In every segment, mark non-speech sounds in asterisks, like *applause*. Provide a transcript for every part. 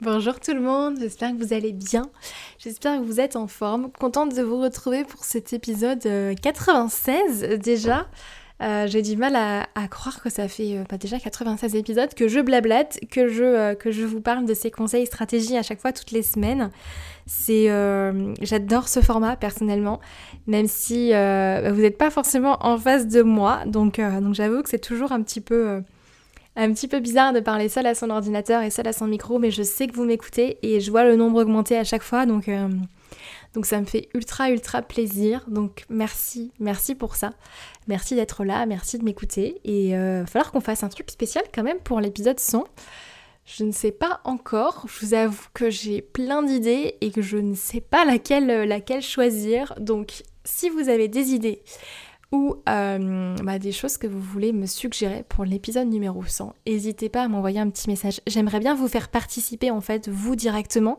Bonjour tout le monde, j'espère que vous allez bien, j'espère que vous êtes en forme, contente de vous retrouver pour cet épisode 96 euh, déjà. Euh, j'ai du mal à, croire que ça fait bah, déjà 96 épisodes que je blablate, que je, que je vous parle de ces conseils et stratégies à chaque fois toutes les semaines. C'est, j'adore ce format personnellement, même si vous n'êtes pas forcément en face de moi, donc, donc j'avoue que c'est toujours un petit peu un petit peu bizarre de parler seul à son ordinateur et seul à son micro, mais je sais que vous m'écoutez et je vois le nombre augmenter à chaque fois, donc, euh, donc ça me fait ultra ultra plaisir. Donc merci, merci pour ça. Merci d'être là, merci de m'écouter. Et il euh, va falloir qu'on fasse un truc spécial quand même pour l'épisode 100. Je ne sais pas encore, je vous avoue que j'ai plein d'idées et que je ne sais pas laquelle, laquelle choisir. Donc si vous avez des idées, ou euh, bah, des choses que vous voulez me suggérer pour l'épisode numéro 100. N'hésitez pas à m'envoyer un petit message. J'aimerais bien vous faire participer en fait vous directement,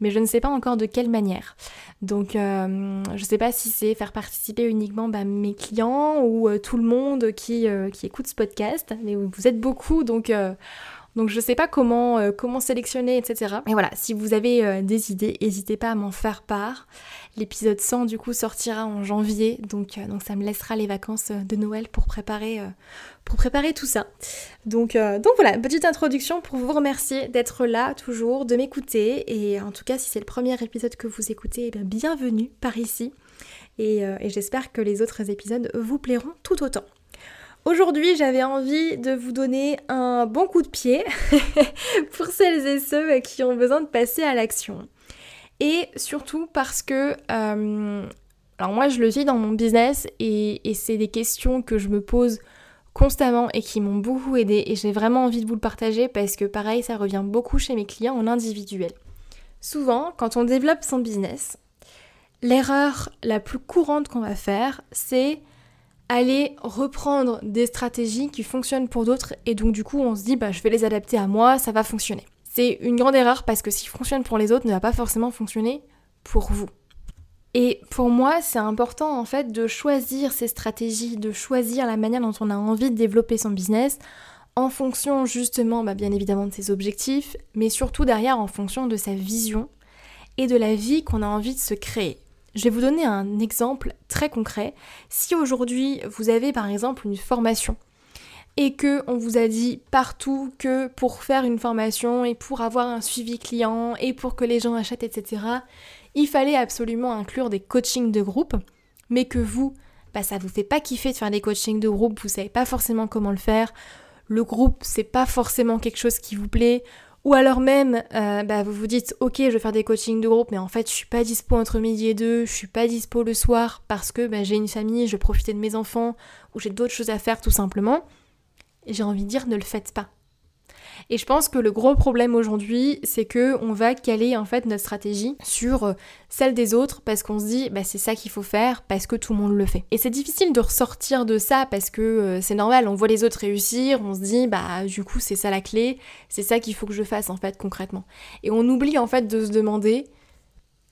mais je ne sais pas encore de quelle manière. Donc euh, je ne sais pas si c'est faire participer uniquement bah, mes clients ou euh, tout le monde qui, qui écoute ce podcast, mais vous êtes beaucoup donc donc je sais pas comment, euh, sélectionner, etc. Et voilà, si vous avez euh, des idées, n'hésitez pas à m'en faire part. L'épisode 100 du coup sortira en janvier, donc, euh, ça me laissera les vacances de Noël pour préparer, tout ça. Donc, donc voilà, petite introduction pour vous remercier d'être là toujours, de m'écouter. Et en tout cas, si c'est le premier épisode que vous écoutez, eh bienvenue par ici. et j'espère que les autres épisodes vous plairont tout autant. Aujourd'hui, j'avais envie de vous donner un bon coup de pied *laughs* pour celles et ceux qui ont besoin de passer à l'action. Et surtout parce que, euh, alors moi je le vis dans mon business et, c'est des questions que je me pose constamment et qui m'ont beaucoup aidé et j'ai vraiment envie de vous le partager parce que pareil, ça revient beaucoup chez mes clients en individuel. Souvent, quand on développe son business, l'erreur la plus courante qu'on va faire, c'est aller reprendre des stratégies qui fonctionnent pour d'autres et donc du coup on se dit bah je vais les adapter à moi, ça va fonctionner. C'est une grande erreur parce que ce qui fonctionne pour les autres ne va pas forcément fonctionner pour vous. Et pour moi, c'est important en fait de choisir ses stratégies, de choisir la manière dont on a envie de développer son business en fonction justement, bah, bien évidemment, de ses objectifs, mais surtout derrière en fonction de sa vision et de la vie qu'on a envie de se créer. Je vais vous donner un exemple très concret. Si aujourd'hui vous avez par exemple une formation et que on vous a dit partout que pour faire une formation et pour avoir un suivi client et pour que les gens achètent, etc., il fallait absolument inclure des coachings de groupe, mais que vous, bah, ça vous fait pas kiffer de faire des coachings de groupe, vous savez pas forcément comment le faire, le groupe c'est pas forcément quelque chose qui vous plaît, ou alors même, euh, bah, vous vous dites, ok, je vais faire des coachings de groupe, mais en fait, je suis pas dispo entre midi et deux, je suis pas dispo le soir parce que bah, j'ai une famille, je veux profiter de mes enfants, ou j'ai d'autres choses à faire tout simplement. J'ai envie de dire, ne le faites pas. Et je pense que le gros problème aujourd'hui, c'est que on va caler en fait notre stratégie sur euh, celle des autres parce qu'on se dit bah c'est ça qu'il faut faire parce que tout le monde le fait. Et c'est difficile de ressortir de ça parce que euh, c'est normal, on voit les autres réussir, on se dit bah du coup c'est ça la clé, c'est ça qu'il faut que je fasse en fait concrètement. Et on oublie en fait de se demander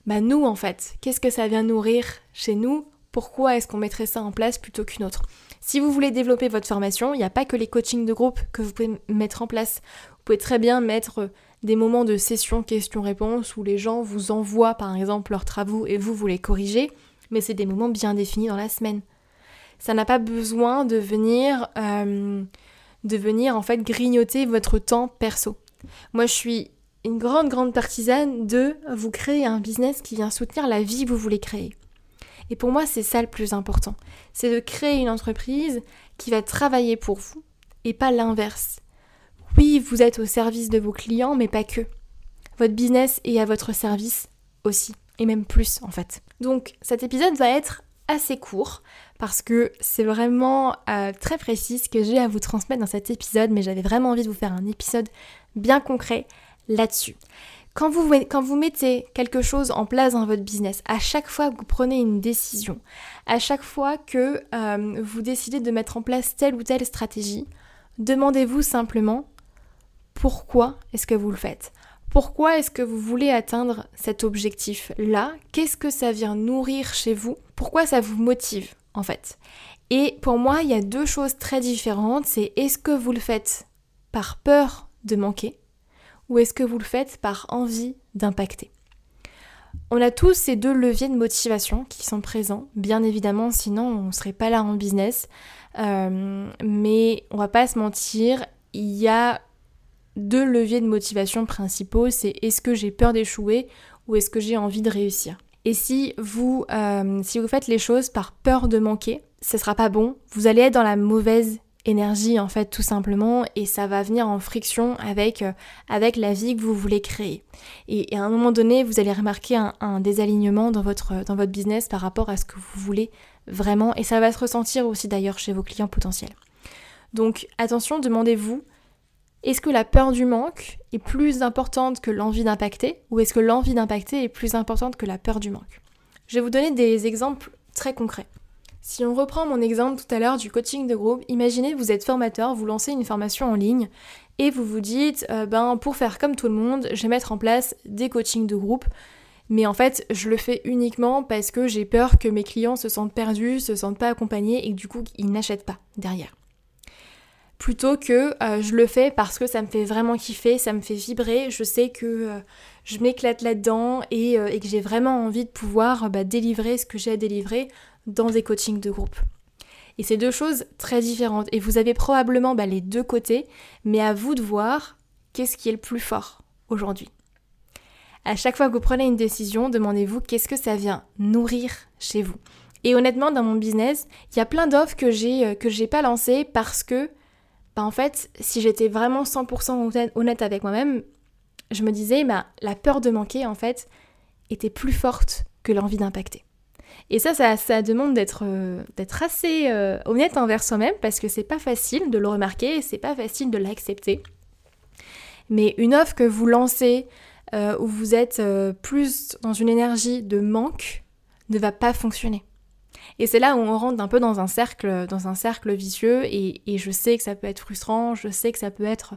bah nous en fait, qu'est-ce que ça vient nourrir chez nous Pourquoi est-ce qu'on mettrait ça en place plutôt qu'une autre si vous voulez développer votre formation, il n'y a pas que les coachings de groupe que vous pouvez mettre en place. Vous pouvez très bien mettre des moments de session questions-réponses où les gens vous envoient par exemple leurs travaux et vous, vous les corrigez, mais c'est des moments bien définis dans la semaine. Ça n'a pas besoin de venir, euh, de venir en fait grignoter votre temps perso. Moi je suis une grande grande partisane de vous créer un business qui vient soutenir la vie que vous voulez créer. Et pour moi, c'est ça le plus important. C'est de créer une entreprise qui va travailler pour vous et pas l'inverse. Oui, vous êtes au service de vos clients, mais pas que. Votre business est à votre service aussi, et même plus en fait. Donc cet épisode va être assez court parce que c'est vraiment euh, très précis ce que j'ai à vous transmettre dans cet épisode, mais j'avais vraiment envie de vous faire un épisode bien concret là-dessus. Quand vous, mettez quelque chose en place dans votre business, à chaque fois que vous prenez une décision, à chaque fois que euh, vous décidez de mettre en place telle ou telle stratégie, demandez-vous simplement pourquoi est-ce que vous le faites? Pourquoi est-ce que vous voulez atteindre cet objectif-là? Qu'est-ce que ça vient nourrir chez vous? Pourquoi ça vous motive en fait? Et pour moi, il y a deux choses très différentes. C'est est-ce que vous le faites par peur de manquer ou est-ce que vous le faites par envie d'impacter? On a tous ces deux leviers de motivation qui sont présents, bien évidemment, sinon on ne serait pas là en business. Euh, mais on va pas se mentir, il y a deux leviers de motivation principaux, c'est est-ce que j'ai peur d'échouer ou est-ce que j'ai envie de réussir? Et si vous, euh, si vous faites les choses par peur de manquer, ce sera pas bon. Vous allez être dans la mauvaise énergie en fait tout simplement et ça va venir en friction avec, euh, avec la vie que vous voulez créer. Et, à un moment donné, vous allez remarquer un, désalignement dans votre, dans votre business par rapport à ce que vous voulez vraiment et ça va se ressentir aussi d'ailleurs chez vos clients potentiels. Donc attention, demandez-vous, est-ce que la peur du manque est plus importante que l'envie d'impacter ou est-ce que l'envie d'impacter est plus importante que la peur du manque? Je vais vous donner des exemples très concrets. Si on reprend mon exemple tout à l'heure du coaching de groupe, imaginez vous êtes formateur, vous lancez une formation en ligne et vous vous dites, euh, ben pour faire comme tout le monde, je vais mettre en place des coachings de groupe. Mais en fait, je le fais uniquement parce que j'ai peur que mes clients se sentent perdus, se sentent pas accompagnés et que du coup ils n'achètent pas derrière. Plutôt que euh, je le fais parce que ça me fait vraiment kiffer, ça me fait vibrer, je sais que euh, je m'éclate là-dedans et, que j'ai vraiment envie de pouvoir bah, délivrer ce que j'ai à délivrer dans des coachings de groupe. Et c'est deux choses très différentes. Et vous avez probablement bah, les deux côtés, mais à vous de voir qu'est-ce qui est le plus fort aujourd'hui. À chaque fois que vous prenez une décision, demandez-vous qu'est-ce que ça vient nourrir chez vous. Et honnêtement, dans mon business, il y a plein d'offres que j'ai euh, que j'ai pas lancées parce que, bah en fait, si j'étais vraiment 100% honnête avec moi-même, je me disais, bah, la peur de manquer, en fait, était plus forte que l'envie d'impacter. Et ça, ça, demande d'être euh, assez euh, honnête envers soi-même parce que c'est pas facile de le remarquer, c'est pas facile de l'accepter. Mais une offre que vous lancez euh, où vous êtes plus dans une énergie de manque ne va pas fonctionner. Et c'est là où on rentre un peu dans un cercle, dans un cercle vicieux et, je sais que ça peut être frustrant, je sais que ça peut être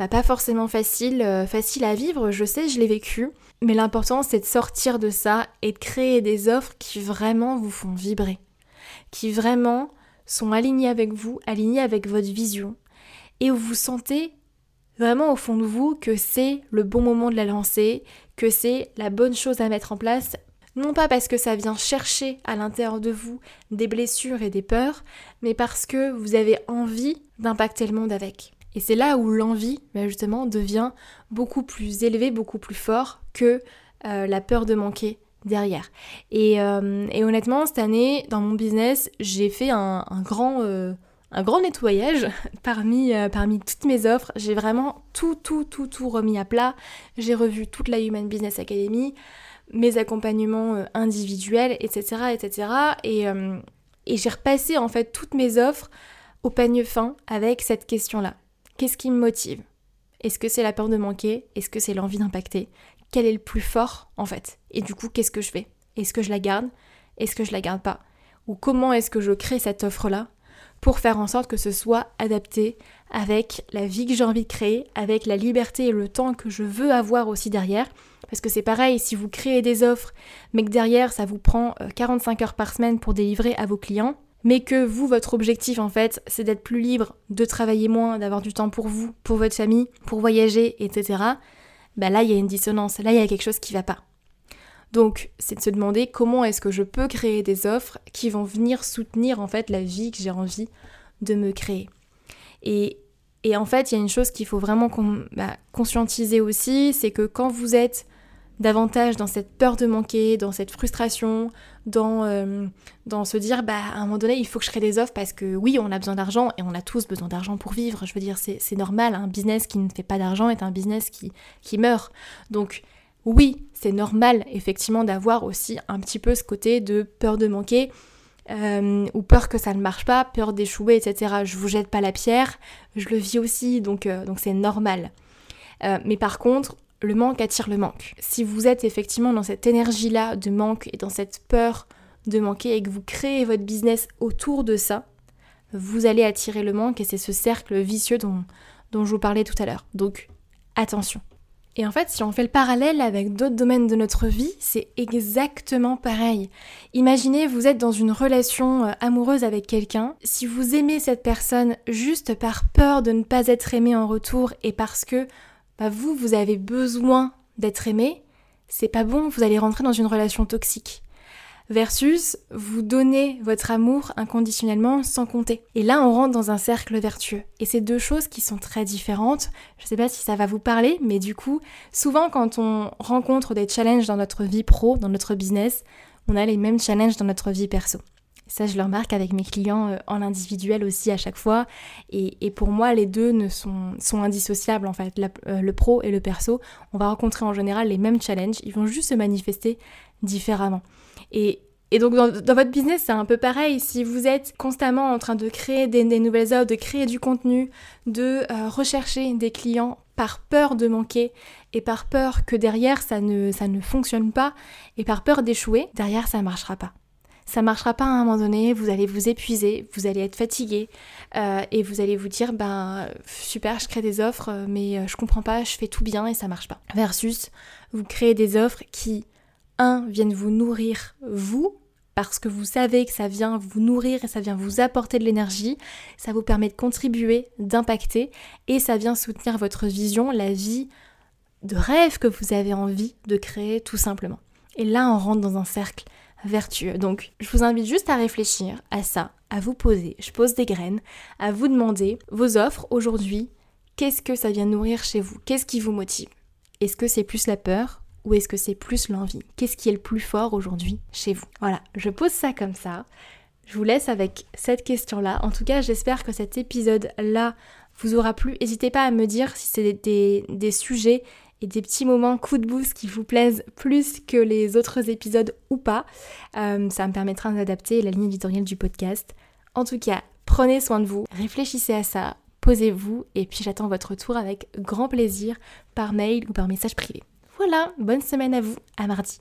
bah, pas forcément facile, euh, facile à vivre, je sais, je l'ai vécu. Mais l'important, c'est de sortir de ça et de créer des offres qui vraiment vous font vibrer. Qui vraiment sont alignées avec vous, alignées avec votre vision. Et où vous sentez vraiment au fond de vous que c'est le bon moment de la lancer, que c'est la bonne chose à mettre en place. Non pas parce que ça vient chercher à l'intérieur de vous des blessures et des peurs, mais parce que vous avez envie d'impacter le monde avec. Et c'est là où l'envie, bah, justement, devient beaucoup plus élevée, beaucoup plus fort que euh, la peur de manquer derrière. Euh, et, honnêtement, cette année, dans mon business, j'ai fait un, grand, euh, un grand nettoyage *laughs* parmi, parmi toutes mes offres. J'ai vraiment tout, tout, tout, tout remis à plat. J'ai revu toute la Human Business Academy, mes accompagnements individuels, etc., etc. Et, j'ai repassé en fait toutes mes offres au peigne fin avec cette question-là. Qu'est-ce qui me motive? Est-ce que c'est la peur de manquer? Est-ce que c'est l'envie d'impacter? Quel est le plus fort en fait? Et du coup, qu'est-ce que je fais? Est-ce que je la garde? Est-ce que je la garde pas? Ou comment est-ce que je crée cette offre-là pour faire en sorte que ce soit adapté avec la vie que j'ai envie de créer, avec la liberté et le temps que je veux avoir aussi derrière? Parce que c'est pareil, si vous créez des offres, mais que derrière ça vous prend 45 euh, heures par semaine pour délivrer à vos clients, mais que vous, votre objectif en fait, c'est d'être plus libre, de travailler moins, d'avoir du temps pour vous, pour votre famille, pour voyager, etc., bah là, il y a une dissonance, là, il y a quelque chose qui va pas. Donc, c'est de se demander comment est-ce que je peux créer des offres qui vont venir soutenir en fait la vie que j'ai envie de me créer. Et, et en fait, il y a une chose qu'il faut vraiment bah, conscientiser aussi, c'est que quand vous êtes davantage dans cette peur de manquer, dans cette frustration, dans, euh, dans se dire bah à un moment donné il faut que je crée des offres parce que oui on a besoin d'argent et on a tous besoin d'argent pour vivre. Je veux dire c'est normal, un business qui ne fait pas d'argent est un business qui, qui meurt. Donc oui c'est normal effectivement d'avoir aussi un petit peu ce côté de peur de manquer. Euh, ou peur que ça ne marche pas, peur d'échouer, etc. Je vous jette pas la pierre, je le vis aussi, donc euh, donc c'est normal. mais par contre, le manque attire le manque. Si vous êtes effectivement dans cette énergie-là de manque et dans cette peur de manquer et que vous créez votre business autour de ça, vous allez attirer le manque et c'est ce cercle vicieux dont, je vous parlais tout à l'heure. Donc attention. Et en fait, si on fait le parallèle avec d'autres domaines de notre vie, c'est exactement pareil. Imaginez, vous êtes dans une relation euh, amoureuse avec quelqu'un. Si vous aimez cette personne juste par peur de ne pas être aimé en retour et parce que bah, vous, vous avez besoin d'être aimé, c'est pas bon, vous allez rentrer dans une relation toxique. Versus vous donnez votre amour inconditionnellement sans compter. Et là, on rentre dans un cercle vertueux. Et c'est deux choses qui sont très différentes. Je sais pas si ça va vous parler, mais du coup, souvent quand on rencontre des challenges dans notre vie pro, dans notre business, on a les mêmes challenges dans notre vie perso. Ça, je le remarque avec mes clients euh, en individuel aussi à chaque fois. Et, pour moi, les deux ne sont, sont indissociables en fait. Euh, le pro et le perso, on va rencontrer en général les mêmes challenges. Ils vont juste se manifester différemment. Et, donc dans, votre business, c'est un peu pareil. Si vous êtes constamment en train de créer des, nouvelles offres, de créer du contenu, de euh, rechercher des clients par peur de manquer et par peur que derrière ça ne, ça ne fonctionne pas et par peur d'échouer, derrière ça ne marchera pas ça marchera pas à un moment donné, vous allez vous épuiser, vous allez être fatigué euh, et vous allez vous dire ben super je crée des offres mais euh, je comprends pas, je fais tout bien et ça marche pas. Versus vous créez des offres qui un viennent vous nourrir vous parce que vous savez que ça vient vous nourrir et ça vient vous apporter de l'énergie, ça vous permet de contribuer, d'impacter et ça vient soutenir votre vision, la vie de rêve que vous avez envie de créer tout simplement. Et là on rentre dans un cercle vertueux. Donc je vous invite juste à réfléchir à ça, à vous poser, je pose des graines, à vous demander vos offres aujourd'hui, qu'est-ce que ça vient nourrir chez vous? Qu'est-ce qui vous motive? Est-ce que c'est plus la peur ou est-ce que c'est plus l'envie? Qu'est-ce qui est le plus fort aujourd'hui chez vous? Voilà, je pose ça comme ça. Je vous laisse avec cette question-là. En tout cas, j'espère que cet épisode-là vous aura plu. N'hésitez pas à me dire si c'est des, des sujets et des petits moments coup de boost qui vous plaisent plus que les autres épisodes ou pas. Euh, ça me permettra d'adapter la ligne éditoriale du podcast. En tout cas, prenez soin de vous, réfléchissez à ça, posez-vous et puis j'attends votre retour avec grand plaisir par mail ou par message privé. Voilà, bonne semaine à vous, à mardi.